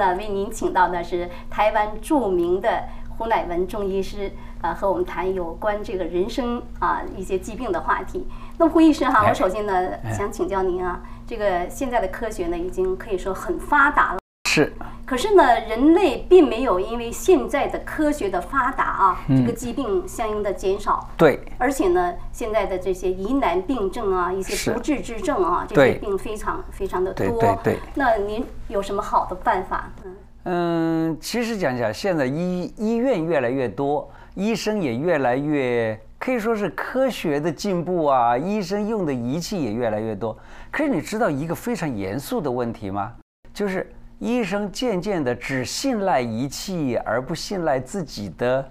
天呢，为您请到的是台湾著名的胡乃文中医师，呃，和我们谈有关这个人生啊一些疾病的话题。那么胡医师哈，我首先呢想请教您啊，这个现在的科学呢已经可以说很发达了。是，可是呢，人类并没有因为现在的科学的发达啊，这个疾病相应的减少。对。而且呢，现在的这些疑难病症啊，一些不治之症啊，这些病非常非常的多。对对对。那您有什么好的办法？嗯嗯，其实讲讲，现在医医院越来越多，医生也越来越可以说是科学的进步啊，医生用的仪器也越来越多。可是你知道一个非常严肃的问题吗？就是。医生渐渐的只信赖仪器，而不信赖自己的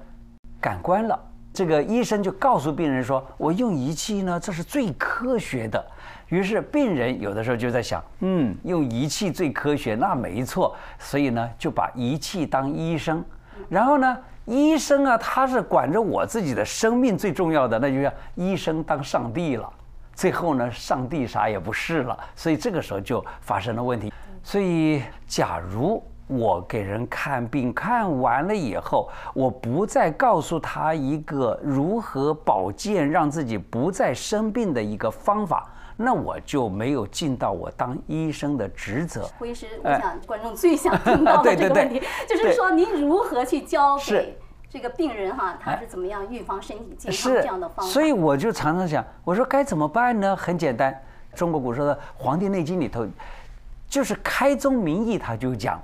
感官了。这个医生就告诉病人说：“我用仪器呢，这是最科学的。”于是病人有的时候就在想：“嗯，用仪器最科学，那没错。”所以呢，就把仪器当医生。然后呢，医生啊，他是管着我自己的生命最重要的，那就叫医生当上帝了。最后呢，上帝啥也不是了。所以这个时候就发生了问题。所以，假如我给人看病看完了以后，我不再告诉他一个如何保健、让自己不再生病的一个方法，那我就没有尽到我当医生的职责。胡医师，我想观众最想听到的 这个问题，就是说您如何去教给这个病人哈，他是怎么样预防身体健康这样的方法？所以我就常常想，我说该怎么办呢？很简单，中国古时候的《黄帝内经》里头。就是开宗明义，他就讲，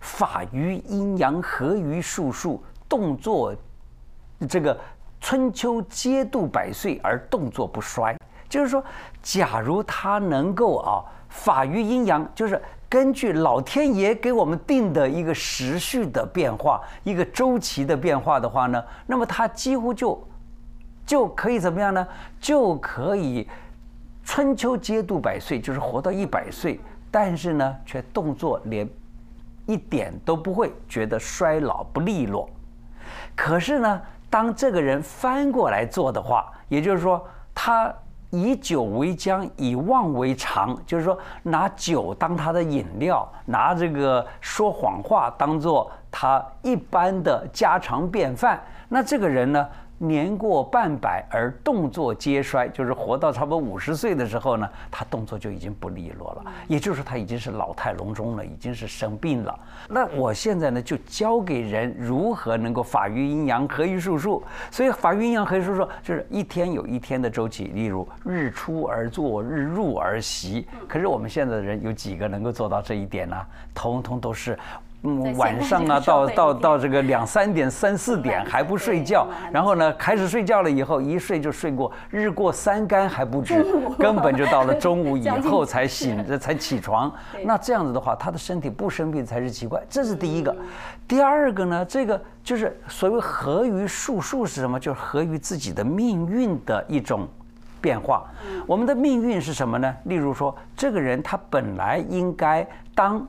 法于阴阳，合于术数，动作，这个春秋皆度百岁而动作不衰。就是说，假如他能够啊，法于阴阳，就是根据老天爷给我们定的一个时序的变化，一个周期的变化的话呢，那么他几乎就就可以怎么样呢？就可以春秋皆度百岁，就是活到一百岁。但是呢，却动作连一点都不会，觉得衰老不利落。可是呢，当这个人翻过来做的话，也就是说，他以酒为浆，以妄为常，就是说，拿酒当他的饮料，拿这个说谎话当做他一般的家常便饭。那这个人呢？年过半百而动作皆衰，就是活到差不多五十岁的时候呢，他动作就已经不利落了，也就是说他已经是老态龙钟了，已经是生病了。那我现在呢，就教给人如何能够法于阴阳，合于术数。所以法于阴阳，合于术数，就是一天有一天的周期，例如日出而作，日入而息。可是我们现在的人有几个能够做到这一点呢？通通都是。嗯，晚上啊，到到到这个两三点、三四点还不睡觉，然后呢，开始睡觉了以后，一睡就睡过日过三竿还不止，根本就到了中午 以后才醒着才起床。那这样子的话，他的身体不生病才是奇怪。这是第一个。第二个呢，这个就是所谓合于术数是什么？就是合于自己的命运的一种变化。我们的命运是什么呢？例如说，这个人他本来应该当。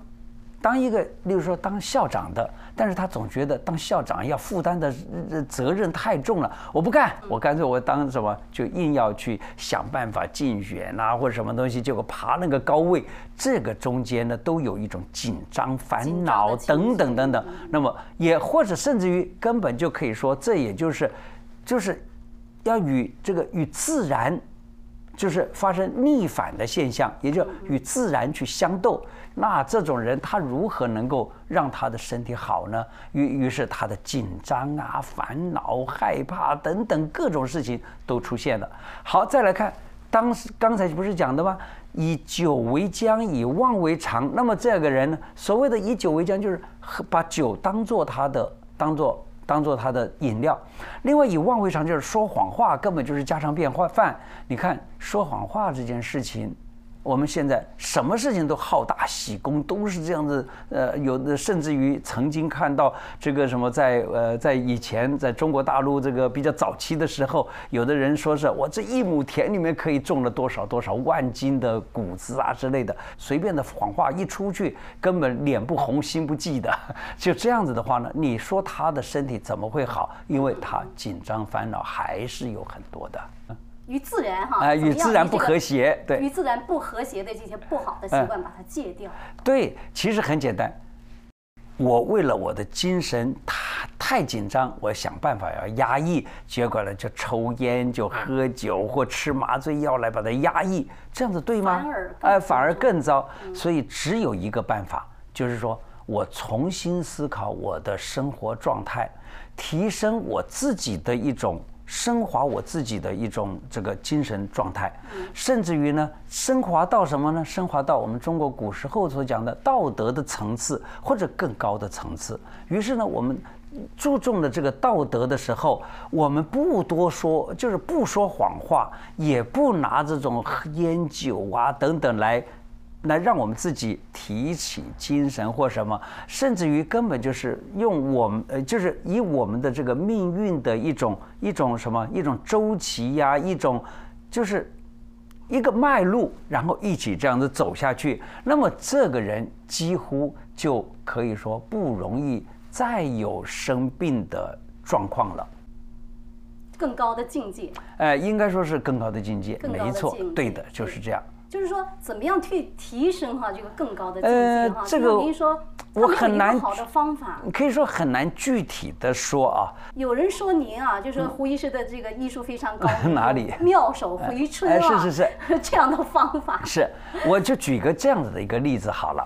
当一个，例如说当校长的，但是他总觉得当校长要负担的责任太重了，我不干，我干脆我当什么，就硬要去想办法竞选啊，或者什么东西，结果爬那个高位，这个中间呢都有一种紧张、烦恼等等等等。那么也或者甚至于根本就可以说，这也就是，就是要与这个与自然，就是发生逆反的现象，也就与自然去相斗。那这种人他如何能够让他的身体好呢？于于是他的紧张啊、烦恼、害怕等等各种事情都出现了。好，再来看，当时刚才不是讲的吗？以酒为浆，以妄为常。那么这个人呢，所谓的以酒为浆，就是把酒当做他的，当做当做他的饮料。另外以妄为常，就是说谎话，根本就是家常便饭。你看说谎话这件事情。我们现在什么事情都好大喜功，都是这样子。呃，有的甚至于曾经看到这个什么，在呃，在以前在中国大陆这个比较早期的时候，有的人说是我这一亩田里面可以种了多少多少万斤的谷子啊之类的，随便的谎话一出去，根本脸不红心不悸的。就这样子的话呢，你说他的身体怎么会好？因为他紧张烦恼还是有很多的。与自然哈，啊，与自然不和谐，对，与自然不和谐的这些不好的习惯，把它戒掉。对，其实很简单，我为了我的精神太太紧张，我想办法要压抑，结果呢就抽烟、就喝酒或吃麻醉药来把它压抑，这样子对吗？哎，反而更糟。所以只有一个办法，就是说我重新思考我的生活状态，提升我自己的一种。升华我自己的一种这个精神状态，甚至于呢，升华到什么呢？升华到我们中国古时候所讲的道德的层次，或者更高的层次。于是呢，我们注重的这个道德的时候，我们不多说，就是不说谎话，也不拿这种烟酒啊等等来。来让我们自己提起精神或什么，甚至于根本就是用我们呃，就是以我们的这个命运的一种一种什么一种周期呀，一种就是一个脉络，然后一起这样子走下去，那么这个人几乎就可以说不容易再有生病的状况了。更高的境界，哎，应该说是更高的境界，没错，对的，就是这样。就是说，怎么样去提升哈这个更高的境界哈？这个您说，我很难好的方法，可以说很难具体的说啊。有人说您啊，就说胡医师的这个医术非常高，哪里妙手回春啊？是是是，这样的方法。是，我就举个这样子的一个例子好了。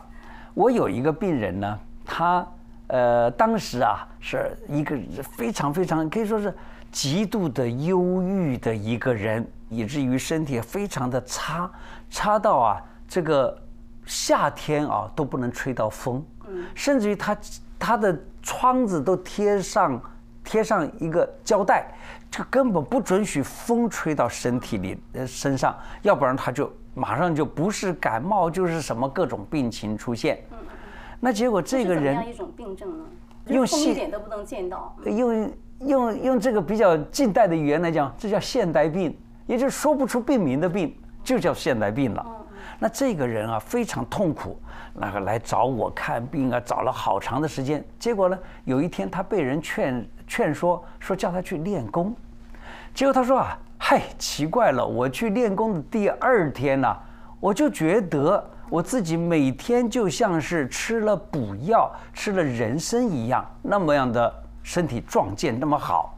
我有一个病人呢，他呃当时啊是一个非常非常可以说是极度的忧郁的一个人。以至于身体非常的差，差到啊，这个夏天啊都不能吹到风，甚至于他他的窗子都贴上贴上一个胶带，这根本不准许风吹到身体里呃身上，要不然他就马上就不是感冒就是什么各种病情出现。那结果这个人一种病症呢？用风一点都不能见到。用用用这个比较近代的语言来讲，这叫现代病。也就是说不出病名的病，就叫现代病了。那这个人啊非常痛苦，那个来找我看病啊，找了好长的时间。结果呢，有一天他被人劝劝说，说叫他去练功。结果他说啊，嗨，奇怪了，我去练功的第二天呢，我就觉得我自己每天就像是吃了补药、吃了人参一样，那么样的身体壮健，那么好。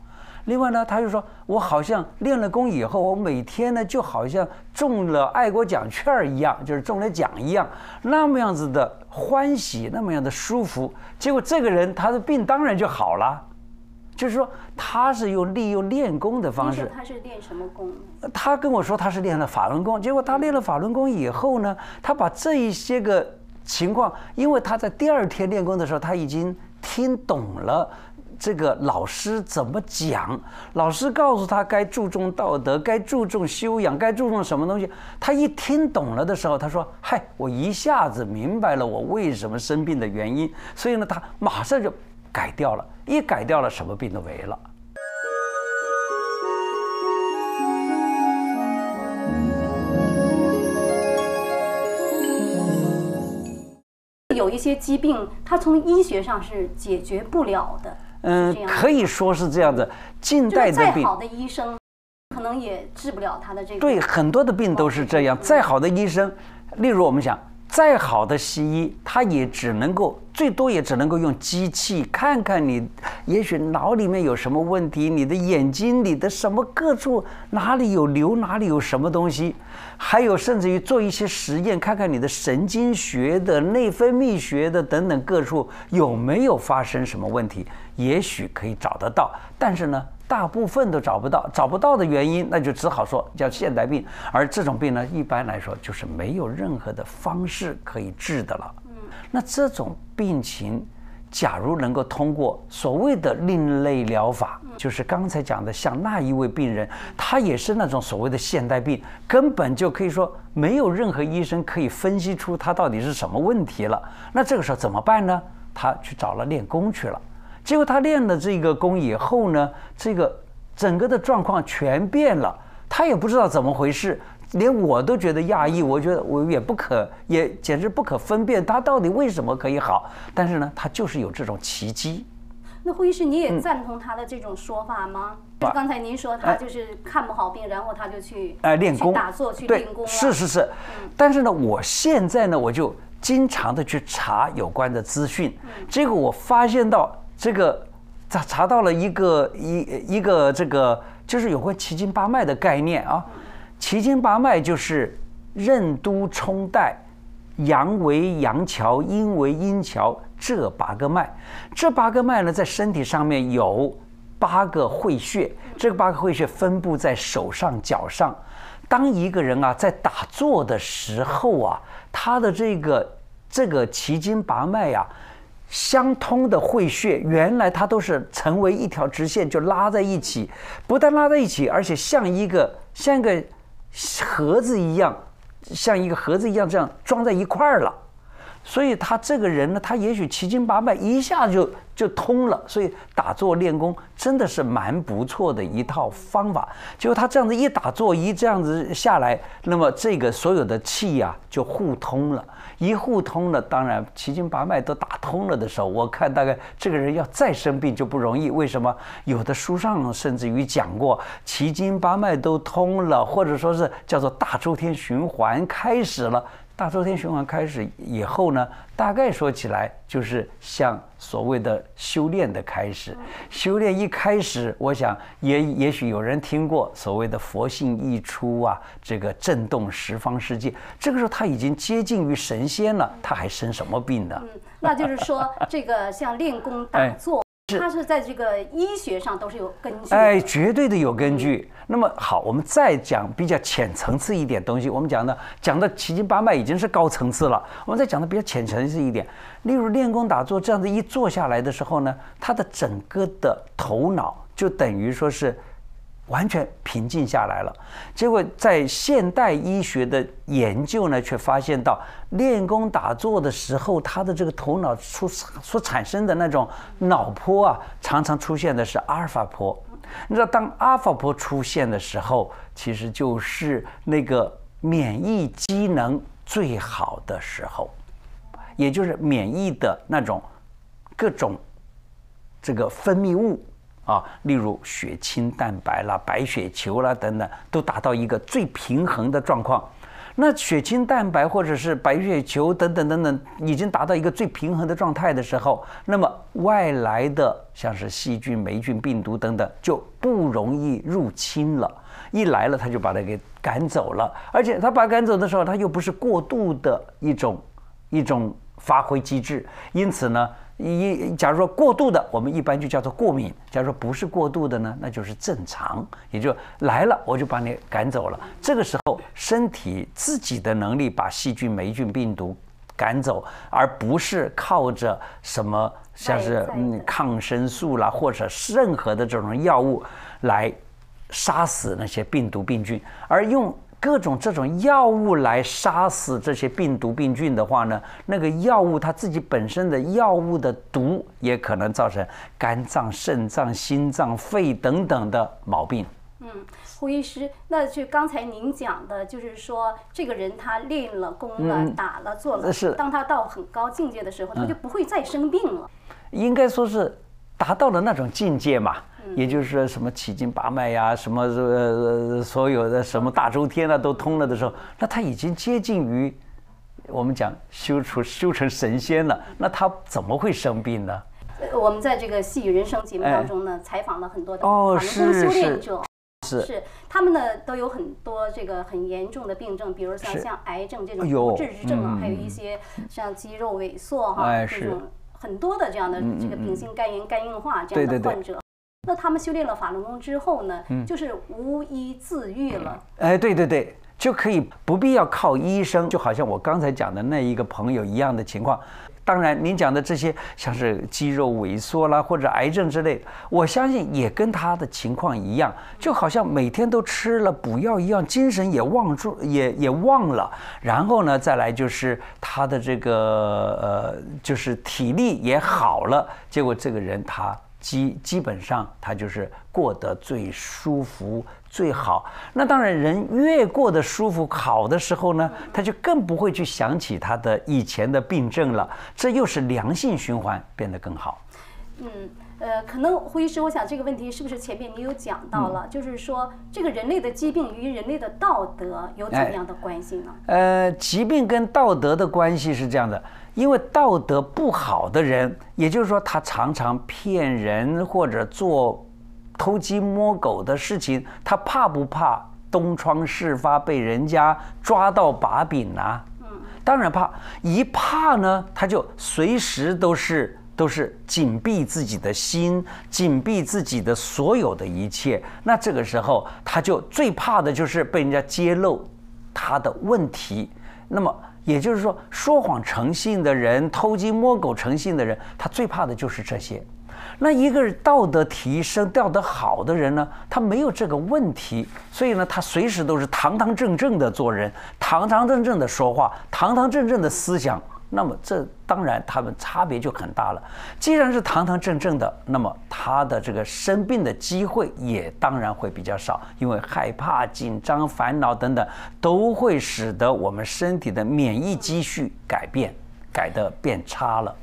另外呢，他就说，我好像练了功以后，我每天呢就好像中了爱国奖券儿一样，就是中了奖一样，那么样子的欢喜，那么样的舒服。结果这个人他的病当然就好了，就是说他是用利用练功的方式。他是练什么功？他跟我说他是练了法轮功。结果他练了法轮功以后呢，他把这一些个情况，因为他在第二天练功的时候，他已经听懂了。这个老师怎么讲？老师告诉他该注重道德，该注重修养，该注重什么东西？他一听懂了的时候，他说：“嗨，我一下子明白了我为什么生病的原因。”所以呢，他马上就改掉了，一改掉了，什么病都没了。有一些疾病，它从医学上是解决不了的。嗯，可以说是这样的。近代的病，再好的医生，可能也治不了他的这个。对，很多的病都是这样。再好的医生，例如我们讲，再好的西医，他也只能够最多也只能够用机器看看你，也许脑里面有什么问题，你的眼睛里的什么各处哪里有瘤，哪里有什么东西，还有甚至于做一些实验，看看你的神经学的、内分泌学的等等各处有没有发生什么问题。也许可以找得到，但是呢，大部分都找不到。找不到的原因，那就只好说叫现代病。而这种病呢，一般来说就是没有任何的方式可以治的了。嗯，那这种病情，假如能够通过所谓的另类疗法，就是刚才讲的，像那一位病人，他也是那种所谓的现代病，根本就可以说没有任何医生可以分析出他到底是什么问题了。那这个时候怎么办呢？他去找了练功去了。结果他练了这个功以后呢，这个整个的状况全变了，他也不知道怎么回事，连我都觉得讶异，我觉得我也不可，也简直不可分辨他到底为什么可以好。但是呢，他就是有这种奇迹。那胡医师，你也赞同他的这种说法吗？就刚才您说他就是看不好病，然后他就去哎练功、打坐、去练功。是是是。但是呢，我现在呢，我就经常的去查有关的资讯，结果我发现到这个查查到了一个一一个这个就是有关奇经八脉的概念啊，奇经八脉就是任督冲带，阳为阳桥，阴为阴桥，这八个脉，这八个脉呢在身体上面有八个会穴，这八个会穴分布在手上脚上。当一个人啊在打坐的时候啊，他的这个这个奇经八脉呀，相通的会穴，原来它都是成为一条直线，就拉在一起。不但拉在一起，而且像一个像一个盒子一样，像一个盒子一样这样装在一块儿了。所以他这个人呢，他也许奇经八脉一下就就通了。所以打坐练功真的是蛮不错的一套方法。结果他这样子一打坐，一这样子下来，那么这个所有的气呀就互通了。一互通了，当然奇经八脉都打通了的时候，我看大概这个人要再生病就不容易。为什么？有的书上甚至于讲过，奇经八脉都通了，或者说是叫做大周天循环开始了。大周天循环开始以后呢，大概说起来就是像所谓的修炼的开始。修炼一开始，我想也也许有人听过所谓的佛性一出啊，这个震动十方世界。这个时候他已经接近于神仙了，他还生什么病呢？嗯，那就是说，这个像练功打坐。它是在这个医学上都是有根据，哎，绝对的有根据。那么好，我们再讲比较浅层次一点东西。我们讲的讲的奇经八脉已经是高层次了，我们再讲的比较浅层次一点。例如练功打坐这样子一坐下来的时候呢，他的整个的头脑就等于说是。完全平静下来了，结果在现代医学的研究呢，却发现到练功打坐的时候，他的这个头脑出所产生的那种脑波啊，常常出现的是阿尔法波。你知道，当阿尔法波出现的时候，其实就是那个免疫机能最好的时候，也就是免疫的那种各种这个分泌物。啊，例如血清蛋白啦、白血球啦等等，都达到一个最平衡的状况。那血清蛋白或者是白血球等等等等，已经达到一个最平衡的状态的时候，那么外来的像是细菌、霉菌、病毒等等就不容易入侵了。一来了，他就把它给赶走了，而且他把赶走的时候，他又不是过度的一种一种发挥机制，因此呢。一，假如说过度的，我们一般就叫做过敏；假如说不是过度的呢，那就是正常。也就来了，我就把你赶走了。这个时候，身体自己的能力把细菌、霉菌、病毒赶走，而不是靠着什么像是嗯抗生素啦，或者任何的这种药物来杀死那些病毒、病菌，而用。各种这种药物来杀死这些病毒病菌的话呢，那个药物它自己本身的药物的毒也可能造成肝脏、肾脏、心脏、肺等等的毛病。嗯，胡医师，那就刚才您讲的，就是说这个人他练了功了、打了、做了，是当他到很高境界的时候，他就不会再生病了。应该说是达到了那种境界嘛。也就是说，什么七经八脉呀，什么呃所有的什么大周天啊，都通了的时候，那他已经接近于我们讲修出修成神仙了。那他怎么会生病呢？我们在这个《细雨人生》节目当中呢，采访了很多的法轮功修炼者，是是他们呢都有很多这个很严重的病症，比如像像癌症这种不治之症啊，还有一些像肌肉萎缩哈这种很多的这样的这个丙型肝炎、肝硬化这样的患者。那他们修炼了法轮功之后呢，就是无医自愈了。哎，对对对，就可以不必要靠医生，就好像我刚才讲的那一个朋友一样的情况。当然，您讲的这些像是肌肉萎缩啦，或者癌症之类，我相信也跟他的情况一样，就好像每天都吃了补药一样，精神也忘住，也也忘了。然后呢，再来就是他的这个呃，就是体力也好了，结果这个人他。基基本上他就是过得最舒服最好。那当然，人越过得舒服好的时候呢，他就更不会去想起他的以前的病症了。这又是良性循环，变得更好。嗯，呃，可能胡医师，我想这个问题是不是前面你有讲到了，就是说这个人类的疾病与人类的道德有怎么样的关系呢？呃，疾病跟道德的关系是这样的，因为道德不好的人，也就是说他常常骗人或者做偷鸡摸狗的事情，他怕不怕东窗事发被人家抓到把柄呢？嗯，当然怕，一怕呢，他就随时都是。都是紧闭自己的心，紧闭自己的所有的一切。那这个时候，他就最怕的就是被人家揭露他的问题。那么也就是说，说谎诚信的人，偷鸡摸狗诚信的人，他最怕的就是这些。那一个道德提升、道德好的人呢，他没有这个问题，所以呢，他随时都是堂堂正正的做人，堂堂正正的说话，堂堂正正的思想。那么这当然他们差别就很大了。既然是堂堂正正的，那么他的这个生病的机会也当然会比较少，因为害怕、紧张、烦恼等等，都会使得我们身体的免疫积蓄改变，改得变差了。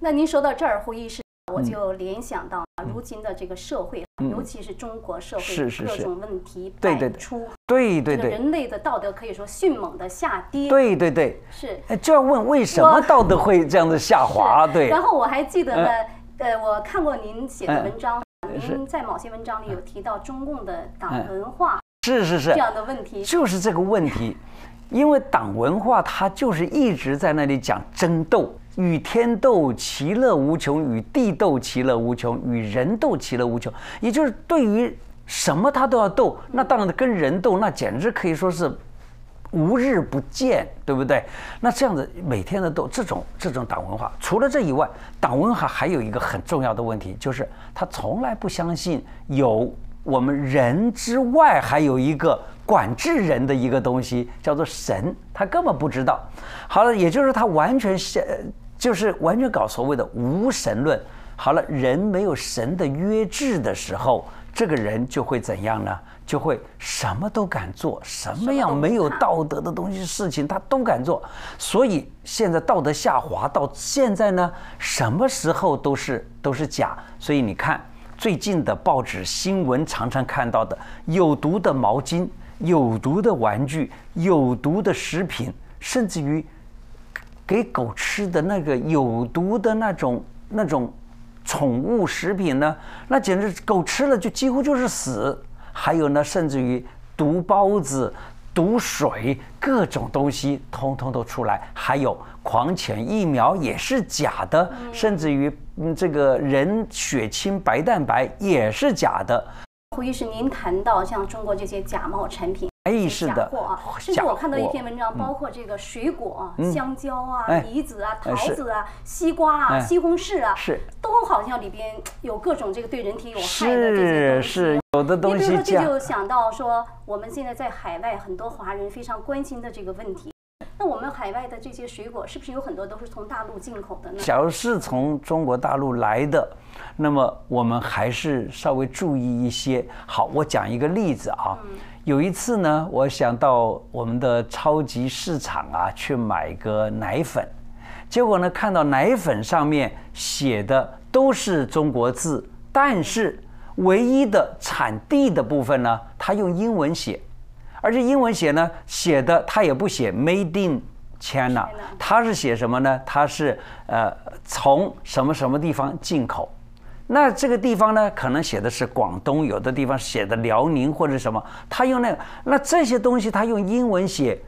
那您说到这儿，胡医师。我就联想到如今的这个社会，尤其是中国社会各种问题百出，对对对，人类的道德可以说迅猛的下跌。对对对，是。就要问为什么道德会这样子下滑？对。然后我还记得呢，呃，我看过您写的文章，您在某些文章里有提到中共的党文化，是是是。这样的问题，就是这个问题，因为党文化它就是一直在那里讲争斗。与天斗，其乐无穷；与地斗，其乐无穷；与人斗，其乐无穷。也就是对于什么他都要斗，那当然跟人斗，那简直可以说是无日不见，对不对？那这样子每天的斗，这种这种党文化，除了这以外，党文化还有一个很重要的问题，就是他从来不相信有我们人之外还有一个管制人的一个东西，叫做神，他根本不知道。好了，也就是他完全是。就是完全搞所谓的无神论。好了，人没有神的约制的时候，这个人就会怎样呢？就会什么都敢做，什么样没有道德的东西事情他都敢做。所以现在道德下滑到现在呢，什么时候都是都是假。所以你看最近的报纸新闻，常常看到的有毒的毛巾、有毒的玩具、有毒的食品，甚至于。给狗吃的那个有毒的那种那种宠物食品呢，那简直狗吃了就几乎就是死。还有呢，甚至于毒包子、毒水，各种东西通通都出来。还有狂犬疫苗也是假的，甚至于嗯，这个人血清白蛋白也是假的。胡医师，您谈到像中国这些假冒产品。是的，甚至我看到一篇文章，包括这个水果，香蕉啊、梨子啊、桃子啊、西瓜啊、西红柿啊，是都好像里边有各种这个对人体有害的这些东西。是有的东西。你比如说，这就想到说，我们现在在海外很多华人非常关心的这个问题。那我们海外的这些水果，是不是有很多都是从大陆进口的呢？假如是从中国大陆来的，那么我们还是稍微注意一些。好，我讲一个例子啊。有一次呢，我想到我们的超级市场啊去买个奶粉，结果呢看到奶粉上面写的都是中国字，但是唯一的产地的部分呢，它用英文写，而且英文写呢写的他也不写 Made in China，他是写什么呢？他是呃从什么什么地方进口。那这个地方呢，可能写的是广东，有的地方写的辽宁或者什么，他用那个，那这些东西他用英文写，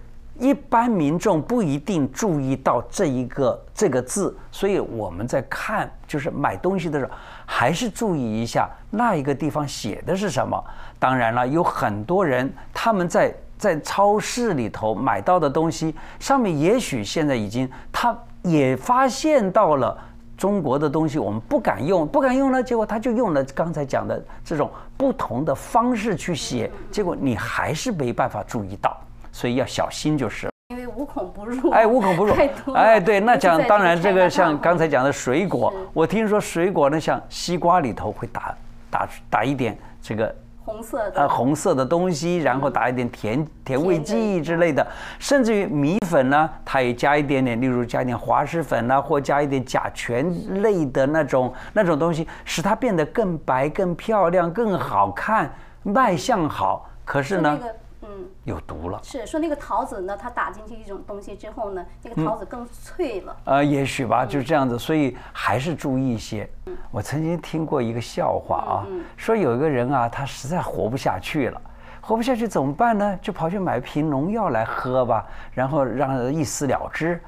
一般民众不一定注意到这一个这个字，所以我们在看就是买东西的时候，还是注意一下那一个地方写的是什么。当然了，有很多人他们在在超市里头买到的东西上面，也许现在已经他也发现到了。中国的东西我们不敢用，不敢用呢，结果他就用了刚才讲的这种不同的方式去写，结果你还是没办法注意到，所以要小心就是。因为无孔不入，哎，无孔不入，哎，对，那讲当然这个像刚才讲的水果，我听说水果呢，像西瓜里头会打打打一点这个红色的。呃红色的东西，然后打一点甜甜味剂之类的，甚至于米粉呢，它也加一点点，例如加一点滑石粉呐、或加一点甲醛类的那种那种东西，使它变得更白、更漂亮、更好看，卖相好。可是呢，那个嗯。有毒了。是说那个桃子呢，它打进去一种东西之后呢，那个桃子更脆了。呃，也许吧，就这样子，所以还是注意一些。我曾经听过一个笑话啊，说有一个人啊，他实在活不下去了，活不下去怎么办呢？就跑去买瓶农药来喝吧，然后让一死了之。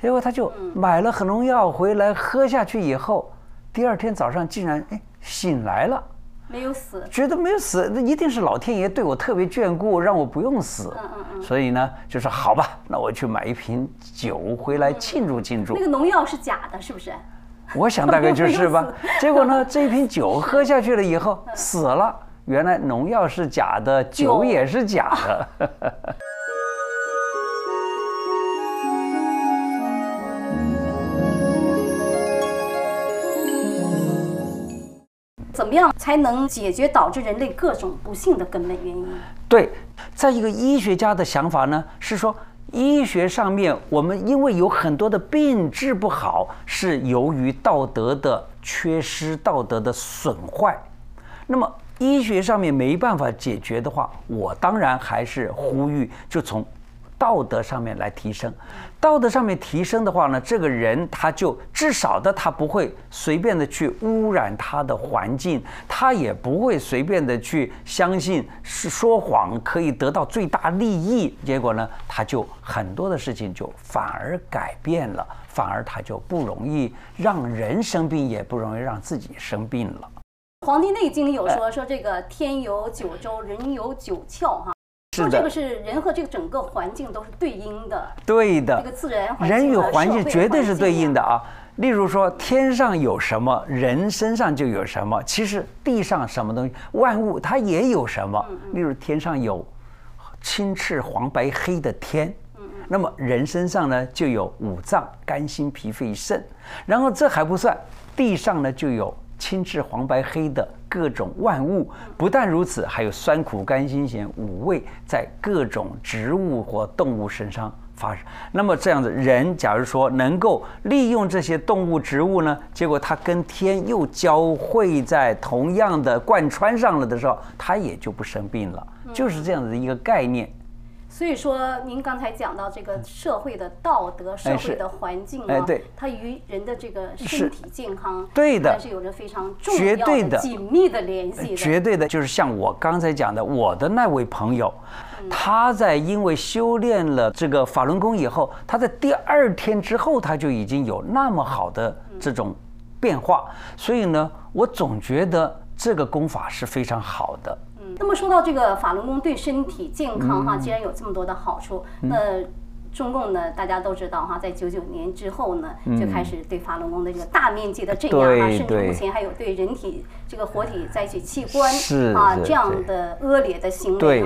结果他就买了很农药回来喝下去以后，第二天早上竟然哎醒来了。没有死，觉得没有死，那一定是老天爷对我特别眷顾，让我不用死。嗯嗯嗯。所以呢，就说好吧，那我去买一瓶酒回来庆祝庆祝。那个农药是假的，是不是？我想大概就是吧。结果呢，这一瓶酒喝下去了以后死了，原来农药是假的，酒也是假的。怎么样才能解决导致人类各种不幸的根本原因？对，在一个医学家的想法呢，是说医学上面我们因为有很多的病治不好，是由于道德的缺失、道德的损坏。那么医学上面没办法解决的话，我当然还是呼吁，就从。道德上面来提升，道德上面提升的话呢，这个人他就至少的他不会随便的去污染他的环境，他也不会随便的去相信是说谎可以得到最大利益，结果呢，他就很多的事情就反而改变了，反而他就不容易让人生病，也不容易让自己生病了。《黄帝内经》里有说说这个天有九州，人有九窍，哈。说这个是人和这个整个环境都是对应的，对的。这个自然人与环境绝对是对应的啊。例如说，天上有什么，人身上就有什么。其实地上什么东西，万物它也有什么。例如天上有青赤黄白黑的天，那么人身上呢就有五脏：肝、心、脾、肺、肾。然后这还不算，地上呢就有。青赤黄白黑的各种万物，不但如此，还有酸苦甘辛咸五味在各种植物或动物身上发生。那么这样子，人假如说能够利用这些动物植物呢，结果它跟天又交汇在同样的贯穿上了的时候，它也就不生病了。就是这样子的一个概念。所以说，您刚才讲到这个社会的道德、社会的环境啊，它与人的这个身体健康，对的，还是有着非常重要的、紧密的联系的。绝对的，就是像我刚才讲的，我的那位朋友，他在因为修炼了这个法轮功以后，他在第二天之后，他就已经有那么好的这种变化。所以呢，我总觉得这个功法是非常好的。那么说到这个法轮功对身体健康哈，既然有这么多的好处，那中共呢，大家都知道哈，在九九年之后呢，就开始对法轮功的这个大面积的镇压啊，甚至目前还有对人体这个活体摘取器官啊这样的恶劣的行为。对。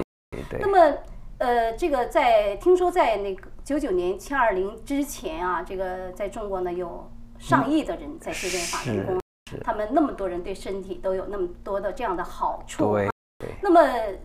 那么呃，这个在听说在那个九九年七二零之前啊，这个在中国呢有上亿的人在修炼法轮功，他们那么多人对身体都有那么多的这样的好处。那么，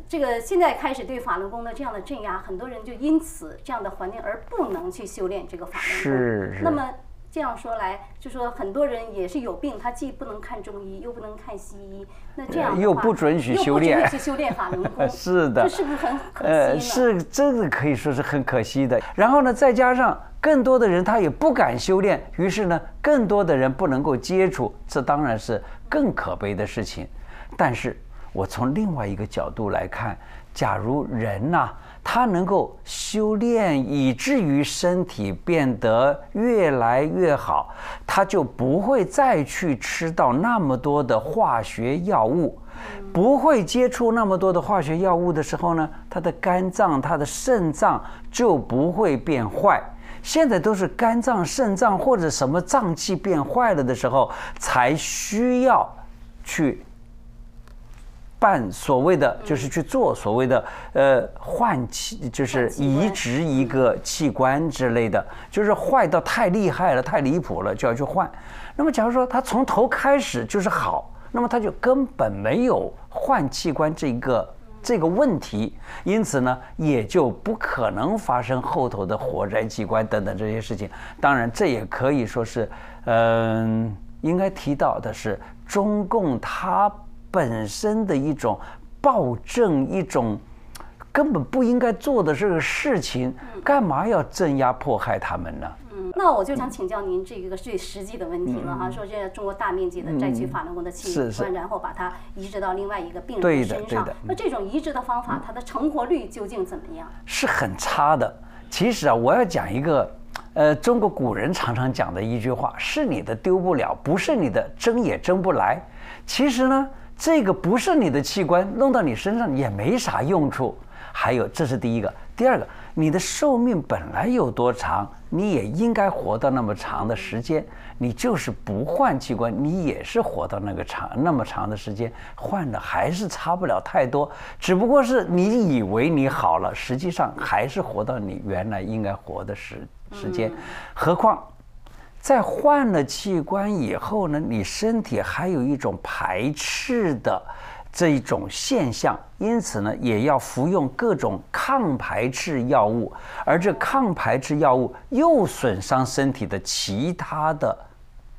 这个现在开始对法轮功的这样的镇压，很多人就因此这样的环境而不能去修炼这个法轮功。是。那么这样说来，就说很多人也是有病，他既不能看中医，又不能看西医，那这样又不准许修炼，又不准许修炼法轮 功。是的。这是不是很可惜呃，是，这个可以说是很可惜的。然后呢，再加上更多的人他也不敢修炼，于是呢，更多的人不能够接触，这当然是更可悲的事情。但是。我从另外一个角度来看，假如人呐，他能够修炼，以至于身体变得越来越好，他就不会再去吃到那么多的化学药物，不会接触那么多的化学药物的时候呢，他的肝脏、他的肾脏就不会变坏。现在都是肝脏、肾脏或者什么脏器变坏了的时候，才需要去。办所谓的就是去做所谓的呃换器，就是移植一个器官之类的，就是坏到太厉害了、太离谱了，就要去换。那么假如说他从头开始就是好，那么他就根本没有换器官这个这个问题，因此呢，也就不可能发生后头的火灾器官等等这些事情。当然，这也可以说是，嗯，应该提到的是中共它本身的一种暴政，一种根本不应该做的这个事情，干嘛要镇压迫害他们呢？嗯，那我就想请教您这个最实际的问题了哈，说这中国大面积的摘取法轮功的器官，然后把它移植到另外一个病人身上，那这种移植的方法，它的成活率究竟怎么样？是很差的。其实啊，我要讲一个，呃，中国古人常常讲的一句话：是你的丢不了，不是你的争也争不来。其实呢，这个不是你的器官，弄到你身上也没啥用处。还有，这是第一个。第二个，你的寿命本来有多长，你也应该活到那么长的时间。你就是不换器官，你也是活到那个长那么长的时间，换的还是差不了太多。只不过是你以为你好了，实际上还是活到你原来应该活的时时间。何况，在换了器官以后呢，你身体还有一种排斥的。这一种现象，因此呢，也要服用各种抗排斥药物，而这抗排斥药物又损伤身体的其他的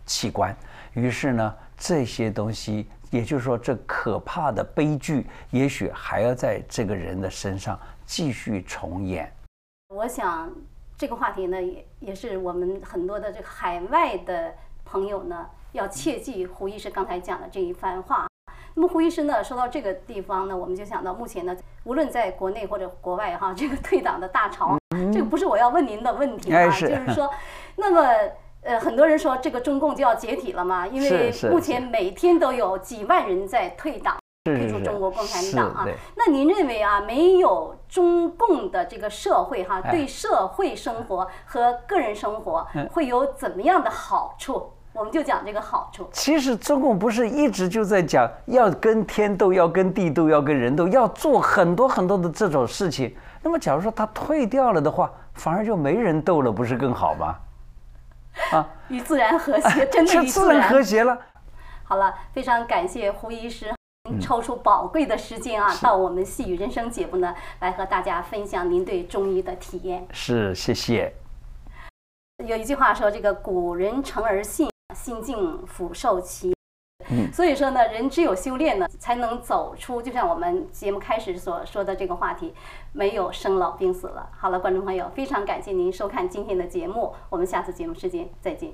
器官，于是呢，这些东西，也就是说，这可怕的悲剧，也许还要在这个人的身上继续重演。我想，这个话题呢，也也是我们很多的这个海外的朋友呢，要切记胡医师刚才讲的这一番话。那么胡医师呢？说到这个地方呢，我们就想到目前呢，无论在国内或者国外哈，这个退党的大潮，这个不是我要问您的问题啊，就是说，那么呃，很多人说这个中共就要解体了嘛，因为目前每天都有几万人在退党，退出中国共产党啊。那您认为啊，没有中共的这个社会哈，对社会生活和个人生活会有怎么样的好处？我们就讲这个好处。其实中共不是一直就在讲要跟天斗，要跟地斗，要跟人斗，要做很多很多的这种事情。那么，假如说他退掉了的话，反而就没人斗了，不是更好吗？啊，与自然和谐，真的与自然和谐了。好了，非常感谢胡医师抽出宝贵的时间啊，到我们细雨人生节目呢，来和大家分享您对中医的体验。是，谢谢。有一句话说：“这个古人诚而信。”心静福寿齐，嗯，所以说呢，人只有修炼呢，才能走出。就像我们节目开始所说的这个话题，没有生老病死了。好了，观众朋友，非常感谢您收看今天的节目，我们下次节目时间再见。